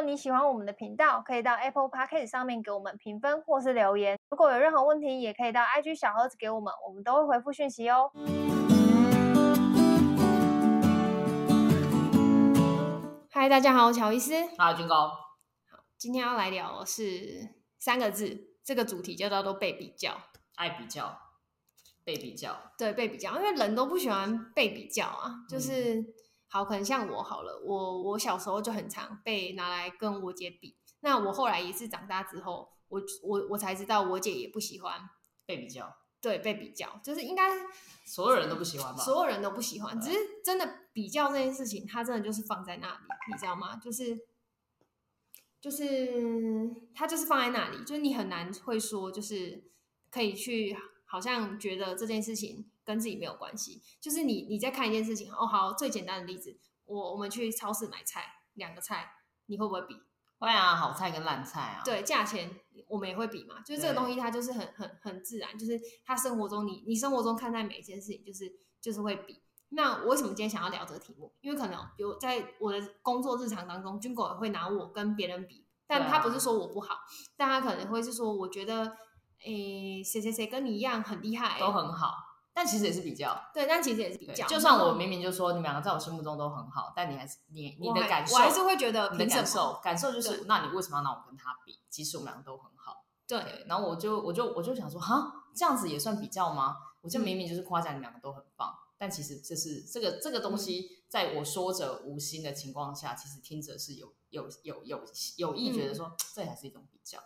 果你喜欢我们的频道，可以到 Apple Podcast 上面给我们评分或是留言。如果有任何问题，也可以到 IG 小盒子给我们，我们都会回复讯息哦。嗨，大家好，我是乔伊斯。好，军哥。好，今天要来聊的是三个字，这个主题就叫做被比较，爱比较，被比较。对，被比较，因为人都不喜欢被比较啊，就是。嗯好，可能像我好了，我我小时候就很常被拿来跟我姐比。那我后来也是长大之后，我我我才知道我姐也不喜欢被比较。对，被比较就是应该所有人都不喜欢吧？所有人都不喜欢，只是真的比较这件事情，它真的就是放在那里，你知道吗？就是就是它就是放在那里，就是你很难会说，就是可以去好像觉得这件事情。跟自己没有关系，就是你你在看一件事情哦，好，最简单的例子，我我们去超市买菜，两个菜你会不会比？会啊，好菜跟烂菜啊。对，价钱我们也会比嘛，就是这个东西它就是很很很自然，就是它生活中你你生活中看待每一件事情就是就是会比。那我为什么今天想要聊这个题目？因为可能有在我的工作日常当中，军狗也会拿我跟别人比，但他不是说我不好，但他可能会是说我觉得，诶，谁谁谁跟你一样很厉害，都很好。但其实也是比较，对，但其实也是比较。就算我明明就说你们两个在我心目中都很好，但你还是你你的感受，我还是会觉得你的感受感受就是，那你为什么要拿我跟他比？即使我们两个都很好，对。对，然后我就我就我就想说，哈，这样子也算比较吗？我就明明就是夸奖你们两个都很棒，嗯、但其实这是这个这个东西，在我说者无心的情况下，其实听者是有有有有有意觉得说，嗯、这还是一种比较。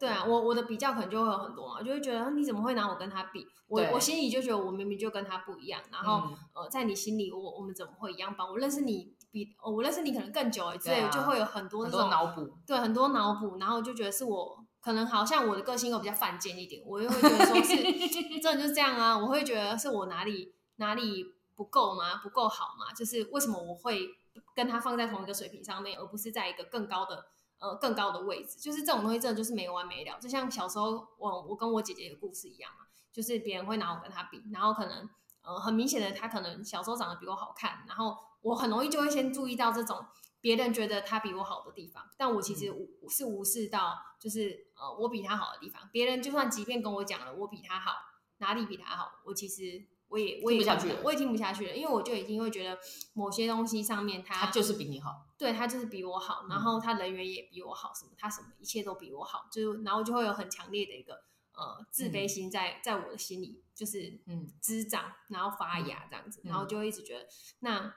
对啊，我我的比较可能就会有很多嘛，就会觉得你怎么会拿我跟他比？我我心里就觉得我明明就跟他不一样，然后、嗯、呃，在你心里我我们怎么会一样吧？我认识你比、哦、我认识你可能更久之类，就会有很多那种脑补，对，很多脑补，然后就觉得是我可能好像我的个性又比较犯贱一点，我又会觉得说是 真的就是这样啊，我会觉得是我哪里哪里不够吗？不够好吗？就是为什么我会跟他放在同一个水平上面，而不是在一个更高的？呃，更高的位置，就是这种东西，真的就是没完没了。就像小时候我我跟我姐姐的故事一样嘛，就是别人会拿我跟她比，然后可能呃很明显的，她可能小时候长得比我好看，然后我很容易就会先注意到这种别人觉得她比我好的地方，但我其实无是无视到就是呃我比她好的地方。别人就算即便跟我讲了我比她好，哪里比她好，我其实。我也我也听不下去，我也听不下去了，因为我就已经会觉得某些东西上面他，他就是比你好，对，他就是比我好，然后他人缘也比我好，什么他什么一切都比我好，就然后就会有很强烈的一个呃自卑心在、嗯、在我的心里就是嗯。滋长，然后发芽这样子，嗯、然后就会一直觉得那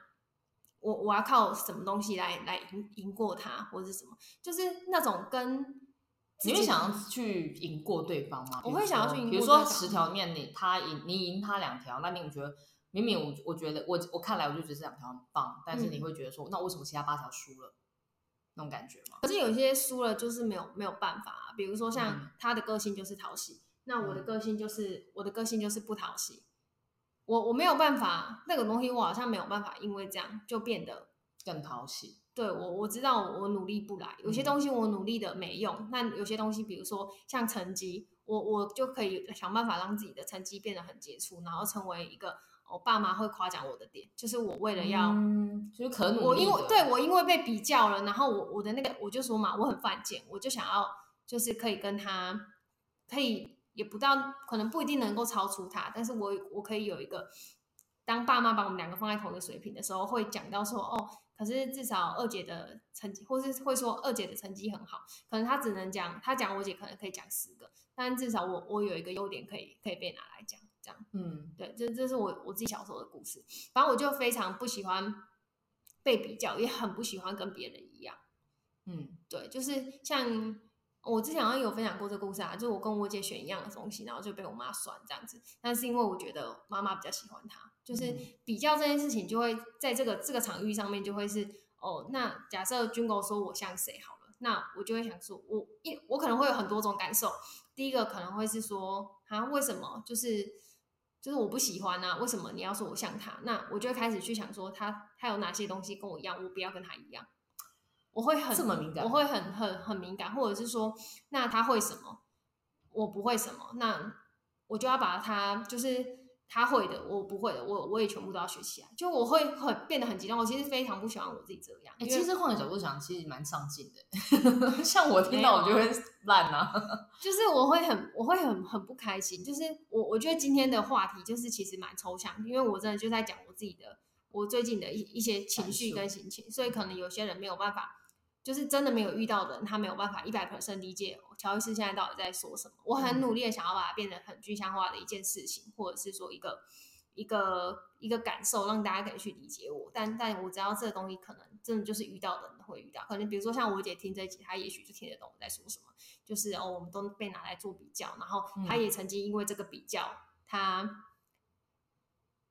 我我要靠什么东西来来赢赢过他，或者是什么，就是那种跟。你会想要去赢过对方吗？我会想要去赢。比如说十条面，你他赢，你赢他两条，那你觉得明明我我觉得我我看来我就觉得这两条很棒，但是你会觉得说，嗯、那为什么其他八条输了？那种感觉吗？可是有些输了就是没有没有办法、啊，比如说像他的个性就是讨喜，嗯、那我的个性就是、嗯、我的个性就是不讨喜，我我没有办法，那个东西我好像没有办法，因为这样就变得更讨喜。对我，我知道我努力不来，有些东西我努力的没用。那、嗯、有些东西，比如说像成绩，我我就可以想办法让自己的成绩变得很杰出，然后成为一个我爸妈会夸奖我的点。就是我为了要，嗯、就是可努力我因为对我因为被比较了，然后我我的那个我就说嘛，我很犯贱，我就想要就是可以跟他，可以也不到可能不一定能够超出他，但是我我可以有一个，当爸妈把我们两个放在同一个水平的时候，会讲到说哦。可是至少二姐的成绩，或是会说二姐的成绩很好，可能她只能讲，她讲我姐可能可以讲十个，但至少我我有一个优点可以可以被拿来讲，这样，嗯，对，这这是我我自己小时候的故事。反正我就非常不喜欢被比较，也很不喜欢跟别人一样，嗯，对，就是像我之前好像有分享过这个故事啊，就是我跟我姐选一样的东西，然后就被我妈酸这样子，但是因为我觉得妈妈比较喜欢她。就是比较这件事情，就会在这个这个场域上面，就会是哦。那假设军狗说我像谁好了，那我就会想说，我一我可能会有很多种感受。第一个可能会是说，啊，为什么就是就是我不喜欢啊？为什么你要说我像他？那我就会开始去想说他，他他有哪些东西跟我一样，我不要跟他一样。我会很这么敏感，我会很很很敏感，或者是说，那他会什么，我不会什么，那我就要把他就是。他会的，我不会的，我我也全部都要学起来。就我会很变得很极端，我其实非常不喜欢我自己这样。哎、欸，其实换个角度想，其实蛮上进的。像我听到我就会烂啊，就是我会很我会很很不开心。就是我我觉得今天的话题就是其实蛮抽象，因为我真的就在讲我自己的我最近的一一些情绪跟心情，所以可能有些人没有办法。就是真的没有遇到的人，他没有办法一百 percent 理解乔伊斯现在到底在说什么。我很努力的想要把它变得很具象化的一件事情，或者是说一个一个一个感受，让大家可以去理解我。但但我知道这个东西可能真的就是遇到的人会遇到，可能比如说像我姐听这一集，她也许就听得懂我在说什么。就是哦，我们都被拿来做比较，然后她也曾经因为这个比较，她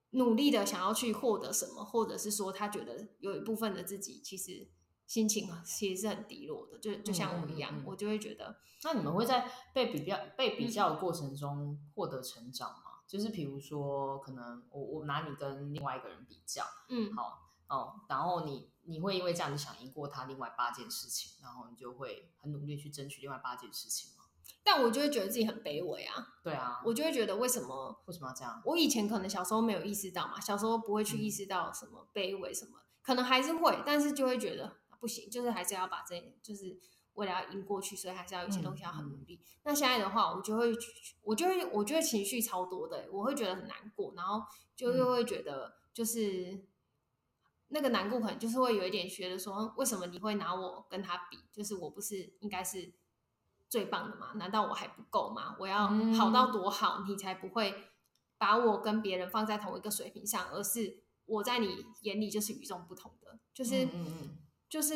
努力的想要去获得什么，或者是说她觉得有一部分的自己其实。心情其实是很低落的，就就像我一样，嗯嗯嗯，我就会觉得。那你们会在被比较、被比较的过程中获得成长吗？嗯、就是比如说，可能我我拿你跟另外一个人比较，嗯，好哦，然后你你会因为这样，子想赢过他另外八件事情，然后你就会很努力去争取另外八件事情吗？但我就会觉得自己很卑微啊。对啊，我就会觉得为什么为什么要这样？我以前可能小时候没有意识到嘛，小时候不会去意识到什么卑微什么，嗯、可能还是会，但是就会觉得。不行，就是还是要把这，就是为了要赢过去，所以还是要有些东西要很努力。那现在的话，我就会，我就会，我觉得情绪超多的，我会觉得很难过，然后就又会觉得，就是、嗯、那个难过可能就是会有一点觉得说，为什么你会拿我跟他比？就是我不是应该是最棒的吗？难道我还不够吗？我要好到多好，你才不会把我跟别人放在同一个水平上，而是我在你眼里就是与众不同的，就是。就是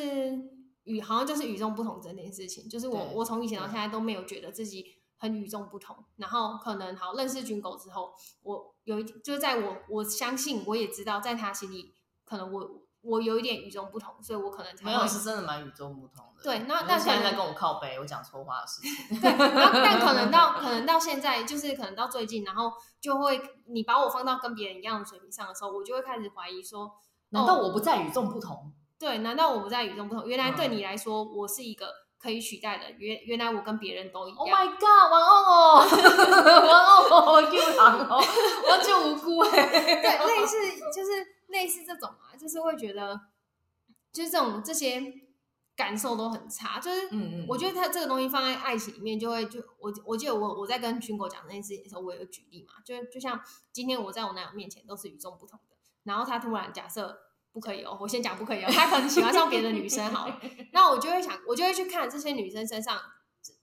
与好像就是与众不同这件事情，就是我我从以前到现在都没有觉得自己很与众不同。然后可能好认识军狗之后，我有一就是在我我相信我也知道，在他心里可能我我有一点与众不同，所以我可能才没有是真的蛮与众不同的。对，那那现在在跟我靠背，我讲错话的事情。对，然后但可能到可能到现在，就是可能到最近，然后就会你把我放到跟别人一样的水平上的时候，我就会开始怀疑说，难道我不再与众不同？对，难道我不在与众不同？原来对你来说，我是一个可以取代的。原原来我跟别人都一样。Oh my god！玩偶哦，玩偶哦，我救人哦，我就无辜哎。对，类似就是类似这种啊，就是会觉得，就是这种这些感受都很差。就是，嗯嗯，我觉得他这个东西放在爱情里面，就会就我我记得我我在跟军狗讲那件事情的时候，我有举例嘛，就就像今天我在我男友面前都是与众不同的，然后他突然假设。不可以哦，我先讲不可以哦。他可能喜欢上别的女生，好了，那我就会想，我就会去看这些女生身上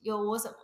有我什么，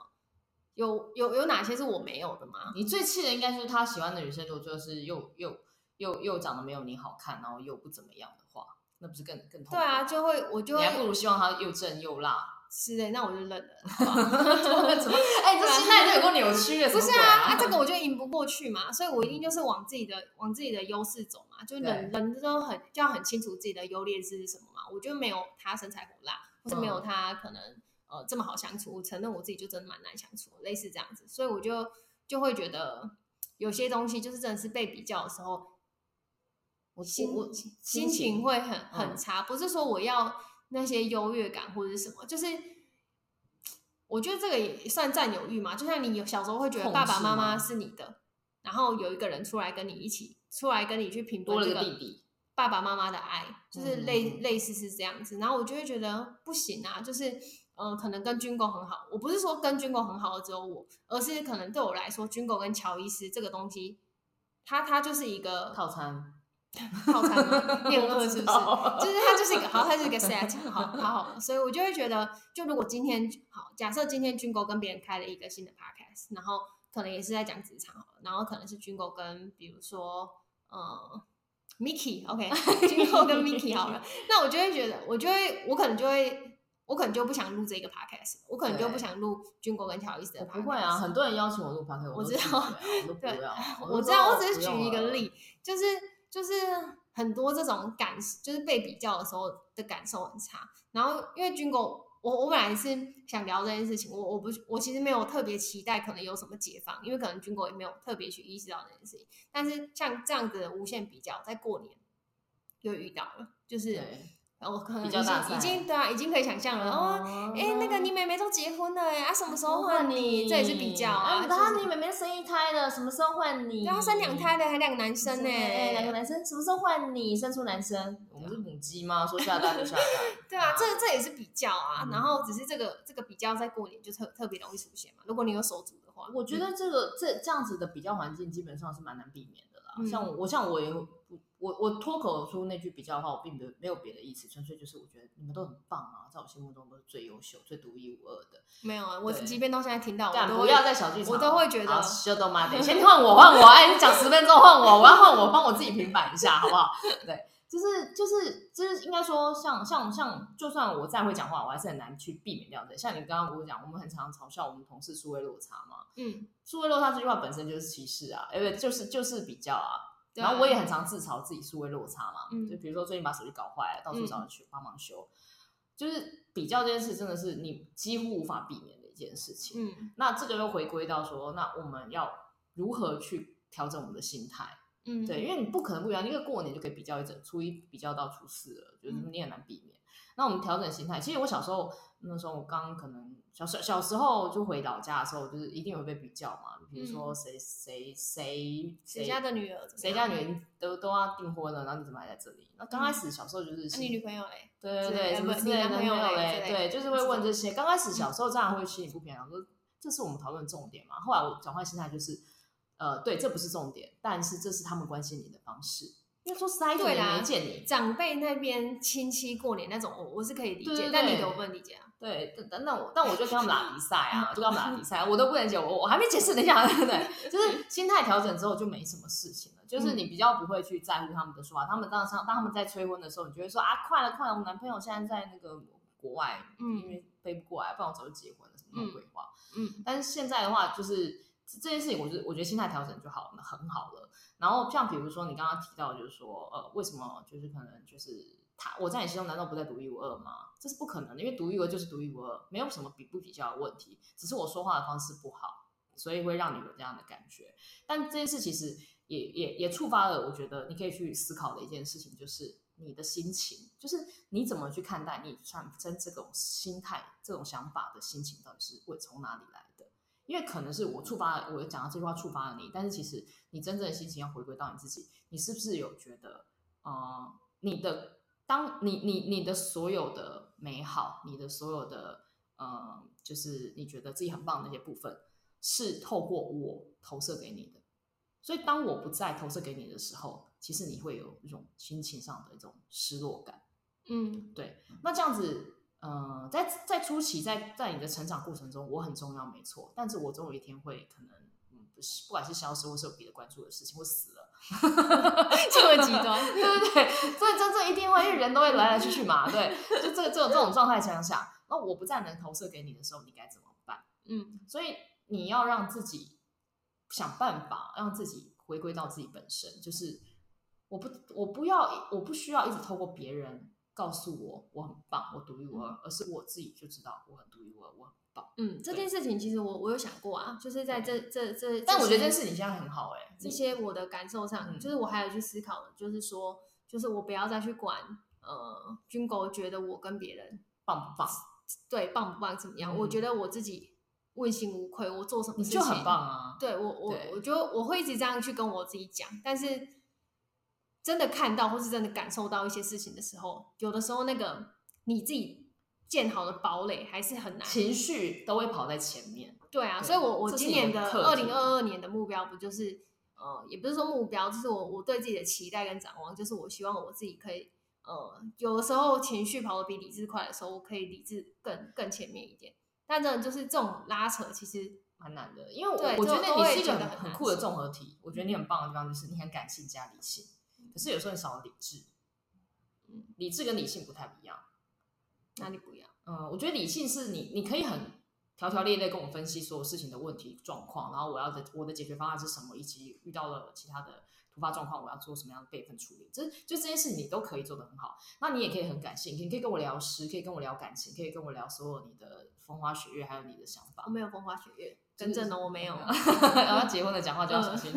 有有有哪些是我没有的吗？你最气的应该是他喜欢的女生，如果就是又又又又长得没有你好看，然后又不怎么样的话，那不是更更痛？对啊，就会我就会，你还不如希望他又正又辣。是的，那我就认了。怎么？哎、欸，这心态就有够扭曲的。不是啊，啊，这个我就赢不过去嘛，所以我一定就是往自己的往自己的优势走嘛。就人人都很就要很清楚自己的优劣势是什么嘛。我就没有他身材火辣，或是没有他可能呃这么好相处。我承认我自己就真的蛮难相处，类似这样子。所以我就就会觉得有些东西就是真的是被比较的时候，我心我心情会很很差。不是说我要。那些优越感或者是什么，就是我觉得这个也算占有欲嘛。就像你有小时候会觉得爸爸妈妈是你的，然后有一个人出来跟你一起出来跟你去评断这个爸爸妈妈的爱，就是类类似是这样子。然后我就会觉得不行啊，就是嗯、呃，可能跟军狗很好。我不是说跟军狗很好的只有我，而是可能对我来说，军狗跟乔伊斯这个东西，它它就是一个套餐。套餐吗？变二是不是？就是它就是一个好，它是一个 set，好好好，所以我就会觉得，就如果今天好，假设今天军狗跟别人开了一个新的 podcast，然后可能也是在讲职场好了，然后可能是军狗跟比如说嗯 Mickey，OK，、okay, 军狗跟 Mickey 好了，那我就会觉得，我就会，我可能就会，我可能就不想录这个 podcast，我可能就不想录军狗跟乔伊斯的 podcast。不会啊，很多人邀请我录 podcast，我知道，我 对，我知道，我只是举一个例，就是。就是很多这种感，就是被比较的时候的感受很差。然后因为军狗，我我本来是想聊这件事情，我我不我其实没有特别期待可能有什么解放，因为可能军狗也没有特别去意识到这件事情。但是像这样子的无限比较，在过年又遇到了，就是我可能已比较大经已经对啊，已经可以想象了哦。哎，那个你妹妹都结婚了哎，啊什么时候换你？这也是比较啊。然后你妹妹生一胎了，什么时候换你？对她，生两胎的还两个男生呢，哎，两个男生什么时候换你？生出男生，我们是母鸡吗？说下蛋就下蛋。对啊，这这也是比较啊。然后只是这个这个比较在过年就特特别容易出现嘛。如果你有手足的话，我觉得这个这这样子的比较环境基本上是蛮难避免的啦。像我像我也。我我脱口出那句比较的话，我并没有没有别的意思，纯粹就是我觉得你们都很棒啊，在我心目中都是最优秀、最独一无二的。没有啊，我即便到现在听到，但不要在小剧场，我都会觉得。好，休都妈的，先换我，换我，哎，你讲十分钟换我，我要换我，帮我自己平反一下，好不好？对，就是就是就是应该说像，像像像，就算我再会讲话，我还是很难去避免掉的。像你刚刚不是讲，我们很常嘲笑我们同事数位落差嘛？嗯，数位落差这句话本身就是歧视啊，因为就是就是比较啊。然后我也很常自嘲自己数位落差嘛，嗯、就比如说最近把手机搞坏了，到处找人去帮忙修，嗯、就是比较这件事真的是你几乎无法避免的一件事情。嗯，那这个又回归到说，那我们要如何去调整我们的心态？嗯，对，因为你不可能不一样，因为过年就可以比较一整，初一比较到初四了，就是你很难避免。嗯、那我们调整心态，其实我小时候那时候我刚可能。小小小时候就回老家的时候，就是一定有被比较嘛。比如说谁谁谁谁家的女儿，谁家女儿都都要订婚了，然后你怎么还在这里？那刚开始小时候就是，你女朋友嘞？对对对，什么你男朋友嘞？对，就是会问这些。刚开始小时候这样会心里不平衡，说这是我们讨论重点嘛。后来我转换心态就是，呃，对，这不是重点，但是这是他们关心你的方式。因为说实在，一年没见你，长辈那边亲戚过年那种，我我是可以理解，但你的我不能理解啊。对，但那我但我就跟他们打比赛啊，就跟他们打比赛，我都不能解，我我还没解释，等一下，对不对？就是 心态调整之后就没什么事情了，就是你比较不会去在乎他们的说话。他们当当他们在催婚的时候，你就会说啊，快了快了，我男朋友现在在那个国外，嗯，因为飞不过来，不然我早就结婚了，什么鬼话？嗯，但是现在的话，就是这件事情，我觉我觉得心态调整就好了，很好了。然后像比如说你刚刚提到，就是说呃，为什么就是可能就是。他我在你心中难道不再独一无二吗？这是不可能的，因为独一无二就是独一无二，没有什么比不比较的问题，只是我说话的方式不好，所以会让你有这样的感觉。但这件事其实也也也触发了，我觉得你可以去思考的一件事情，就是你的心情，就是你怎么去看待你产生这种心态、这种想法的心情，到底是会从哪里来？因为可能是我触发了，我讲到这句话触发了你，但是其实你真正的心情要回归到你自己，你是不是有觉得，呃，你的。当你你你的所有的美好，你的所有的呃，就是你觉得自己很棒的那些部分，是透过我投射给你的。所以当我不再投射给你的时候，其实你会有一种心情上的一种失落感。嗯，对。那这样子，呃，在在初期，在在你的成长过程中，我很重要，没错。但是我总有一天会可能，嗯，不是，不管是消失，或是有别的关注的事情，或死了。这么极端，对对对，所以真正一定会，因为人都会来来去去嘛，对，就这个这种这种状态想想，那我不再能投射给你的时候，你该怎么办？嗯，所以你要让自己想办法，让自己回归到自己本身，就是我不我不要我不需要一直透过别人告诉我我很棒，我独一无二，而是我自己就知道我很独一无二，我很棒。嗯，这件事情其实我我有想过啊，就是在这这这，但我觉得这件事情现在很好哎、欸，这些我的感受上，嗯、就是我还有去思考的，就是说，就是我不要再去管呃，军狗觉得我跟别人棒不棒，对，棒不棒怎么样？嗯、我觉得我自己问心无愧，我做什么事情就很棒啊。对我我我觉得我会一直这样去跟我自己讲，但是真的看到或是真的感受到一些事情的时候，有的时候那个你自己。建好的堡垒还是很难，情绪都会跑在前面。对啊，对，所以我我今年的二零二二年的目标不就是呃，也不是说目标，就是我我对自己的期待跟展望，就是我希望我自己可以呃，有的时候情绪跑得比理智快的时候，我可以理智更更前面一点。但真的就是这种拉扯其实蛮难的，因为我我觉得你是一个很很酷的综合体。我觉得你很棒的地方就是你很感性加理性，可是有时候你少了理智。嗯，理智跟理性不太一样。哪里不一样？嗯，我觉得理性是你，你可以很条条列列跟我分析所有事情的问题状况，然后我要的我的解决方案是什么，以及遇到了其他的突发状况，我要做什么样的备份处理。这就这件事你都可以做得很好。那你也可以很感性，你可以跟我聊诗，可以跟我聊感情，可以跟我聊所有你的风花雪月，还有你的想法。我没有风花雪月，真正的我没有。然后结婚的讲话就要小心。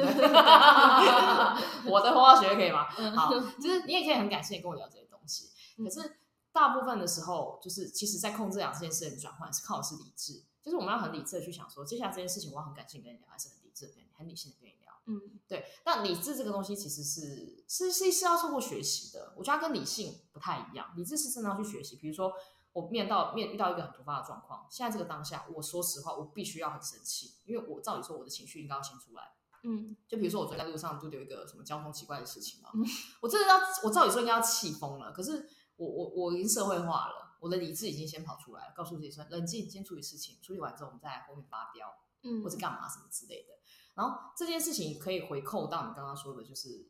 我的风花雪月可以吗？好，就是你也可以很感性跟我聊这些东西，可是。大部分的时候，就是其实，在控制两件事情转换是靠的是理智，就是我们要很理智的去想说，接下来这件事情我要很感性跟你聊，还是很理智的很理性的跟你聊。嗯，对。那理智这个东西其实是是是是要透过学习的，我觉得它跟理性不太一样。理智是真的要去学习，比如说我面到面遇到一个很突发的状况，现在这个当下，我说实话，我必须要很生气，因为我照理说我的情绪应该要先出来。嗯，就比如说我走在路上，就有一个什么交通奇怪的事情嘛，嗯、我真的要，我照理说应该要气疯了，可是我我我已经社会化了，我的理智已经先跑出来了，告诉自己说冷静，先处理事情，处理完之后我们再来后面发飙，嗯，或者干嘛什么之类的。然后这件事情可以回扣到你刚刚说的，就是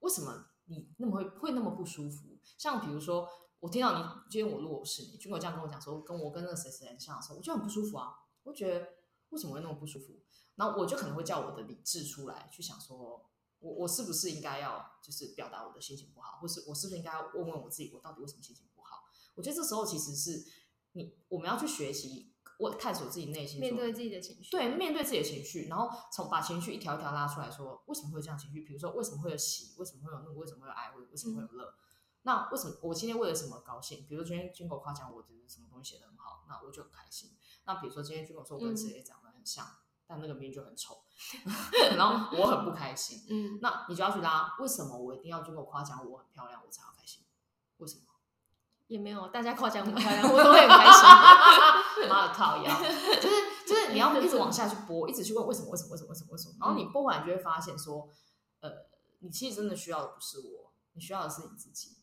为什么你那么会会那么不舒服？像比如说我听到你今天我如果是你，君果这样跟我讲说，跟我跟那个谁谁很像的时候，我就很不舒服啊，我觉得为什么会那么不舒服？然后我就可能会叫我的理智出来，去想说，我我是不是应该要就是表达我的心情不好，或是我是不是应该要问问我自己，我到底为什么心情不好？我觉得这时候其实是你我们要去学习，我探索自己内心，面对自己的情绪，对，面对自己的情绪，然后从把情绪一条一条拉出来说，为什么会有这样情绪？比如说为什么会有喜，为什么会有怒，为什么会有爱，为什么会有乐？嗯、那为什么我今天为了什么高兴？比如说今天军狗夸奖我觉得什么东西写得很好，那我就很开心。那比如说今天军狗说我跟谁长得很像。嗯但那个名就很丑，然后我很不开心。嗯，那你就要去拉，为什么我一定要经过夸奖我很漂亮，我才要开心？为什么？也没有，大家夸奖我很漂亮，我都会很开心。妈的靠腰，就是就是你要一直往下去播，一直去问为什么为什么为什么为什么为什么，然后你播完就会发现说，呃，你其实真的需要的不是我，你需要的是你自己。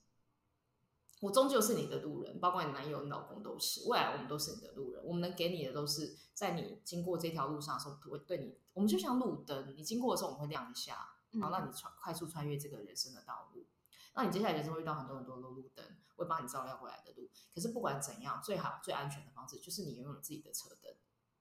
我终究是你的路人，包括你男友、你老公都是。未来我们都是你的路人，我们能给你的都是在你经过这条路上的时候，会对你。我们就像路灯，你经过的时候我们会亮一下，然后让你穿快速穿越这个人生的道路。那你接下来人生会遇到很多很多的路灯，会帮你照亮未来的路。可是不管怎样，最好最安全的方式就是你拥有自己的车灯，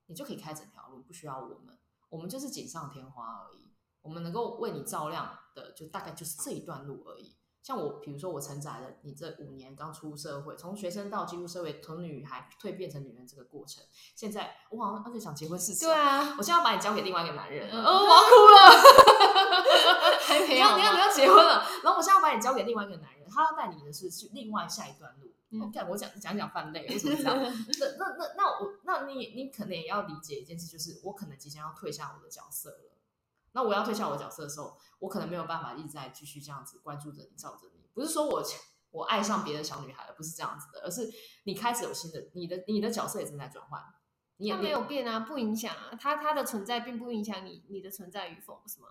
你就可以开整条路，不需要我们，我们就是锦上添花而已。我们能够为你照亮的，就大概就是这一段路而已。像我，比如说我承载了你这五年刚出社会，从学生到进入社会，从女孩蜕变成女人这个过程。现在我好像而且想结婚事情，对啊，我现在要把你交给另外一个男人，嗯、哦，我要哭了，还没有，你要你要结婚了，然后我现在要把你交给另外一个男人，他要带你的是去另外下一段路。嗯、我讲我讲讲讲犯累，为什么这样？那那那那我那你你可能也要理解一件事，就是我可能即将要退下我的角色了。那我要退下我的角色的时候，我可能没有办法一直在继续这样子关注着你、照着你。不是说我 我爱上别的小女孩了，不是这样子的，而是你开始有新的，你的你的角色也正在转换。你也没有变啊，不影响啊，他他的存在并不影响你你的存在与否，是吗？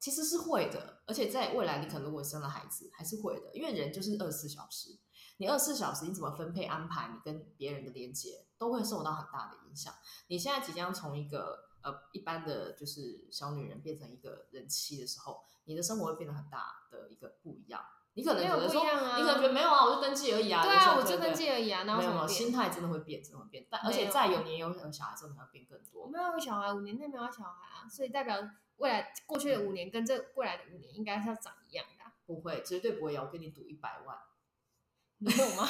其实是会的，而且在未来你可能如果生了孩子，还是会的，因为人就是二十四小时，你二十四小时你怎么分配安排，你跟别人的连接都会受到很大的影响。你现在即将从一个。呃，一般的就是小女人变成一个人妻的时候，你的生活会变得很大的一个不一样。你可能觉得说，啊、你可能觉得没有啊，我就登记而已啊。对啊，我就登记而已啊。没有没有，心态真的会变，真的会变。但而且再有年有有小孩之后，你要变更多。我没有小孩，五年内没有小孩啊，所以代表未来过去的五年跟这未来的五年应该是要长一样的、啊。不会，绝对不会有。我跟你赌一百万。你有吗？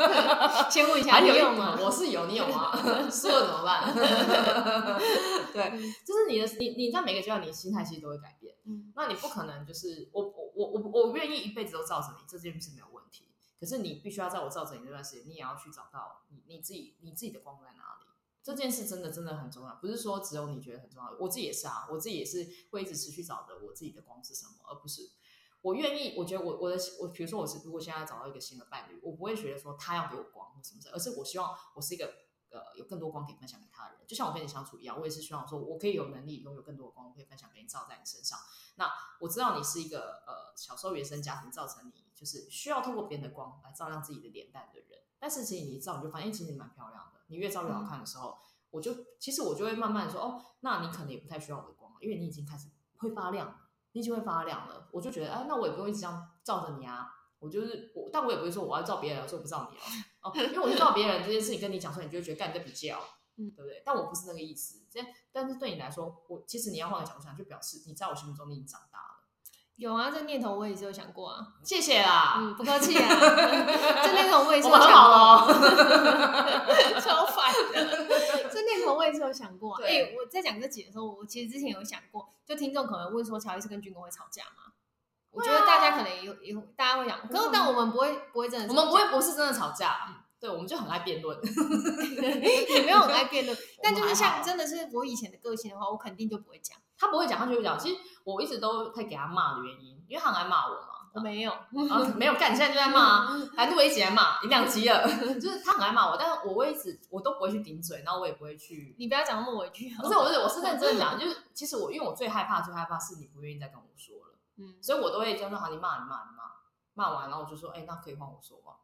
先问一下，你有吗？我是有，你有吗？输了怎么办？对，就是你的，你你在每个阶段，你心态其实都会改变。嗯，那你不可能就是我我我我我愿意一辈子都罩着你，这件事没有问题。可是你必须要在我罩着你这段时间，你也要去找到你你自己你自己的光在哪里。这件事真的真的很重要，不是说只有你觉得很重要，我自己也是啊，我自己也是会一直持续找的我自己的光是什么，而不是。我愿意，我觉得我我的我，比如说我是如果现在找到一个新的伴侣，我不会觉得说他要给我光或什么的，而是我希望我是一个呃有更多光可以分享给他的人，就像我跟你相处一样，我也是希望说我可以有能力拥有更多的光，我可以分享给你，照在你身上。那我知道你是一个呃小时候原生家庭造成你就是需要透过别人的光来照亮自己的脸蛋的人，但是其实你一照你就发现其实你蛮漂亮的，你越照越好看的时候，嗯、我就其实我就会慢慢说哦，那你可能也不太需要我的光，因为你已经开始会发亮了。你就会发亮了，我就觉得，哎，那我也不用一直这样照着你啊。我就是我，但我也不会说我要照别人，说不照你哦。哦，因为我就照别人这件事情跟你讲说，你就会觉得干这比较，嗯，对不对？但我不是那个意思。这，但是对你来说，我其实你要换个角度想，就表示你在我心目中你已经长大了。有啊，这念头我也是有想过啊。谢谢啦，嗯，不客气啊。这念头我也是有想过，哦、超烦的。这念头我也是有想过。啊哎、欸，我在讲这集的时候，我其实之前有想过，就听众可能问说，乔伊斯跟军哥会吵架吗？我觉得大家可能也有也大家会讲，可是但我们不会不会真的，我们不会不是真的吵架。对，我们就很爱辩论，也没有很爱辩论，但就是像真的是我以前的个性的话，我肯定就不会讲。他不会讲，他就会讲。其实我一直都会给他骂的原因，因为他很爱骂我嘛。我没有，啊、没有干，你现在就在骂，来录一集来骂，你两集了。就是他很爱骂我，但是我会一直我都不会去顶嘴，然后我也不会去。你不要讲那么委屈。不是，我是我是认真的讲，就是其实我因为我最害怕最害怕是你不愿意再跟我说了，嗯，所以我都会就说好，你骂你骂你骂。骂完，然后我就说：“哎、欸，那可以换我说话。”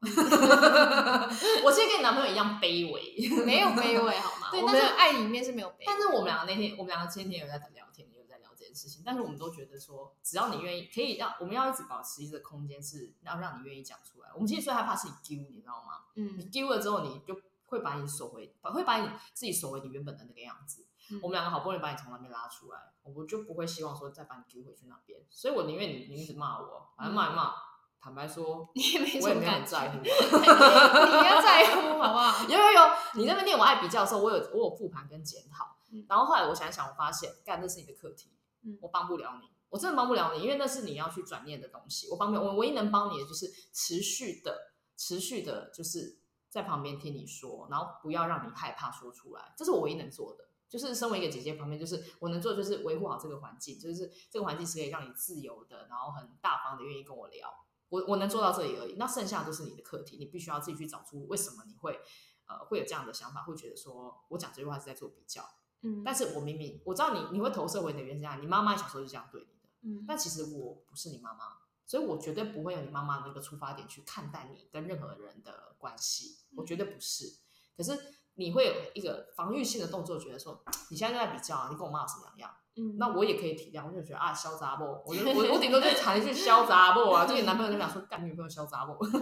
我其实跟你男朋友一样卑微，没有卑微好吗？对，但是爱里面是没有卑微。但是我们两个那天，我们两个前天有在聊天，也有在聊这件事情。但是我们都觉得说，只要你愿意，可以让我们要一直保持一个空间，是要让你愿意讲出来。我们其实最害怕是你丢，你知道吗？嗯，你丢了之后，你就会把你锁回，会把你自己锁回你原本的那个样子。嗯、我们两个好不容易把你从那边拉出来，我就不会希望说再把你丢回去那边。所以我宁愿你你一直骂我，反正骂一骂。嗯坦白说，你也没什么感在乎，你要在乎好不好？有有有，你那边念我爱比较的时候，我有我有复盘跟检讨，嗯、然后后来我想想，我发现，干，这是你的课题，嗯、我帮不了你，我真的帮不了你，因为那是你要去转念的东西，我帮不了，我唯一能帮你的就是持续的、持续的，就是在旁边听你说，然后不要让你害怕说出来，这是我唯一能做的。就是身为一个姐姐旁边，就是我能做的就是维护好这个环境，就是这个环境是可以让你自由的，然后很大方的愿意跟我聊。我我能做到这里而已，那剩下都是你的课题，你必须要自己去找出为什么你会呃会有这样的想法，会觉得说我讲这句话是在做比较，嗯，但是我明明我知道你你会投射回你的原生家庭，你妈妈小时候就这样对你的，嗯，但其实我不是你妈妈，所以我绝对不会有你妈妈那个出发点去看待你跟任何人的关系，我绝对不是，可是你会有一个防御性的动作，觉得说 你现在就在比较啊，你跟我妈有什么两样？嗯，那我也可以体谅，我就觉得啊，小杂不，我就 我我顶多就喊一句小杂不啊，就你男朋友就想说干女朋友小杂不，这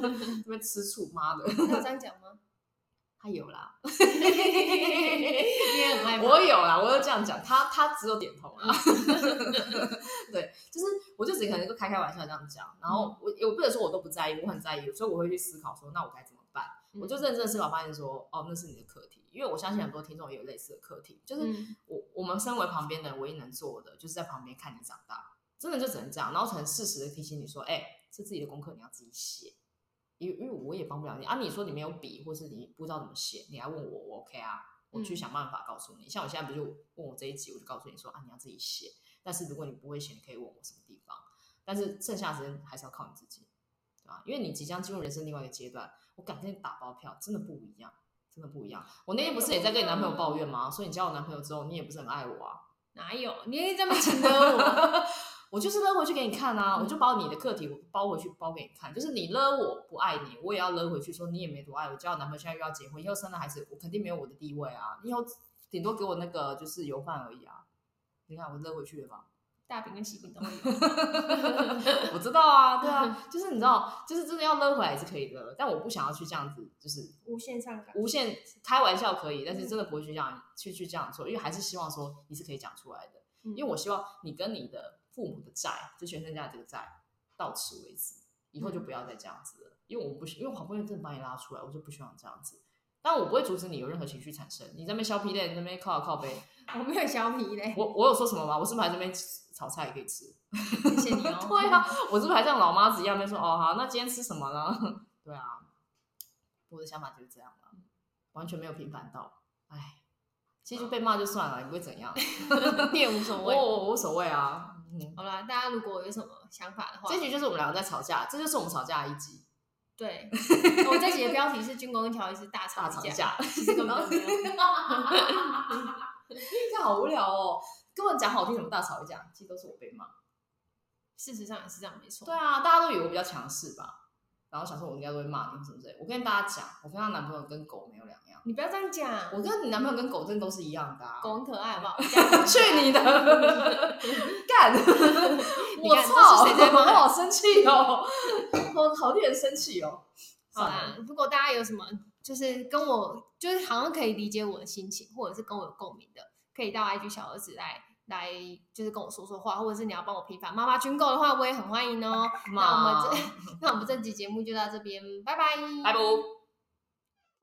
边吃醋妈的，有这样讲吗？他有啦，我有啦，我就这样讲，他他只有点头啊，对，就是我就只可能就开开玩笑这样讲，然后我我不能说我都不在意，我很在意，所以我会去思考说，那我该怎么办？我就认真思考，发现说，哦，那是你的课题。因为我相信很多听众也有类似的课题，就是我我们身为旁边的人，唯一能做的就是在旁边看你长大，真的就只能这样，然后很适时的提醒你说，哎，是自己的功课，你要自己写，因为因为我也帮不了你啊。你说你没有笔，或是你不知道怎么写，你来问我，我 OK 啊，我去想办法告诉你。像我现在不就问我这一集，我就告诉你说啊，你要自己写。但是如果你不会写，你可以问我什么地方，但是剩下的时间还是要靠你自己，对吧？因为你即将进入人生另外一个阶段，我敢跟你打包票，真的不一样。真的不一样。我那天不是也在跟你男朋友抱怨吗？说你交我男朋友之后，你也不是很爱我啊？哪有？你也这么请得我？我就是勒回去给你看啊！我就把你的课题我包回去包给你看，就是你勒我不爱你，我也要勒回去，说你也没多爱我。交我男朋友现在又要结婚，以后生了孩子，我肯定没有我的地位啊！以后顶多给我那个就是油饭而已啊！你看我勒回去了吧？大饼跟喜饼都有，我知道啊，对啊，就是你知道，就是真的要勒回来也是可以的，但我不想要去这样子，就是无限上纲，无限开玩笑可以，但是真的不会去这样去去这样做，因为还是希望说你是可以讲出来的，嗯、因为我希望你跟你的父母的债，就全身家这个债到此为止，以后就不要再这样子了，嗯、因为我不，因为我好不容易真的把你拉出来，我就不希望这样子，但我不会阻止你有任何情绪产生，你在那边削皮嘞，你在那边靠靠背，我没有削皮嘞，我我有说什么吗？我是不是还在那边？炒菜也可以吃，谢谢你哦。对啊，我是不是还像老妈子一样在说哦好，那今天吃什么呢？对啊，我的想法就是这样了，完全没有平凡到。哎，其实就被骂就算了，也不会怎样，你也无所谓，我无所谓啊。嗯，好啦，大家如果有什么想法的话，这局就是我们两个在吵架，这就是我们吵架的一集。对，我这集的标题是军公跟乔伊斯大吵架，其实根本没有，这好无聊哦。根本讲好听，什么大吵一架，其实都是我被骂。事实上也是这样，没错。对啊，大家都以为我比较强势吧？然后想说我应该都会骂你什么之类。我跟大家讲，我跟她男朋友跟狗没有两样。你不要这样讲，我跟你男朋友跟狗真的都是一样的啊。狗很可爱，好 不好？去你的！干！我操！谁在骂？我好生气哦！我好令人生气哦。好啦，如果大家有什么，就是跟我，就是好像可以理解我的心情，或者是跟我有共鸣的。可以到 IG 小儿子来来，就是跟我说说话，或者是你要帮我平反妈妈群购的话，我也很欢迎哦。那我们这 那我们这期节目就到这边，拜拜，拜拜。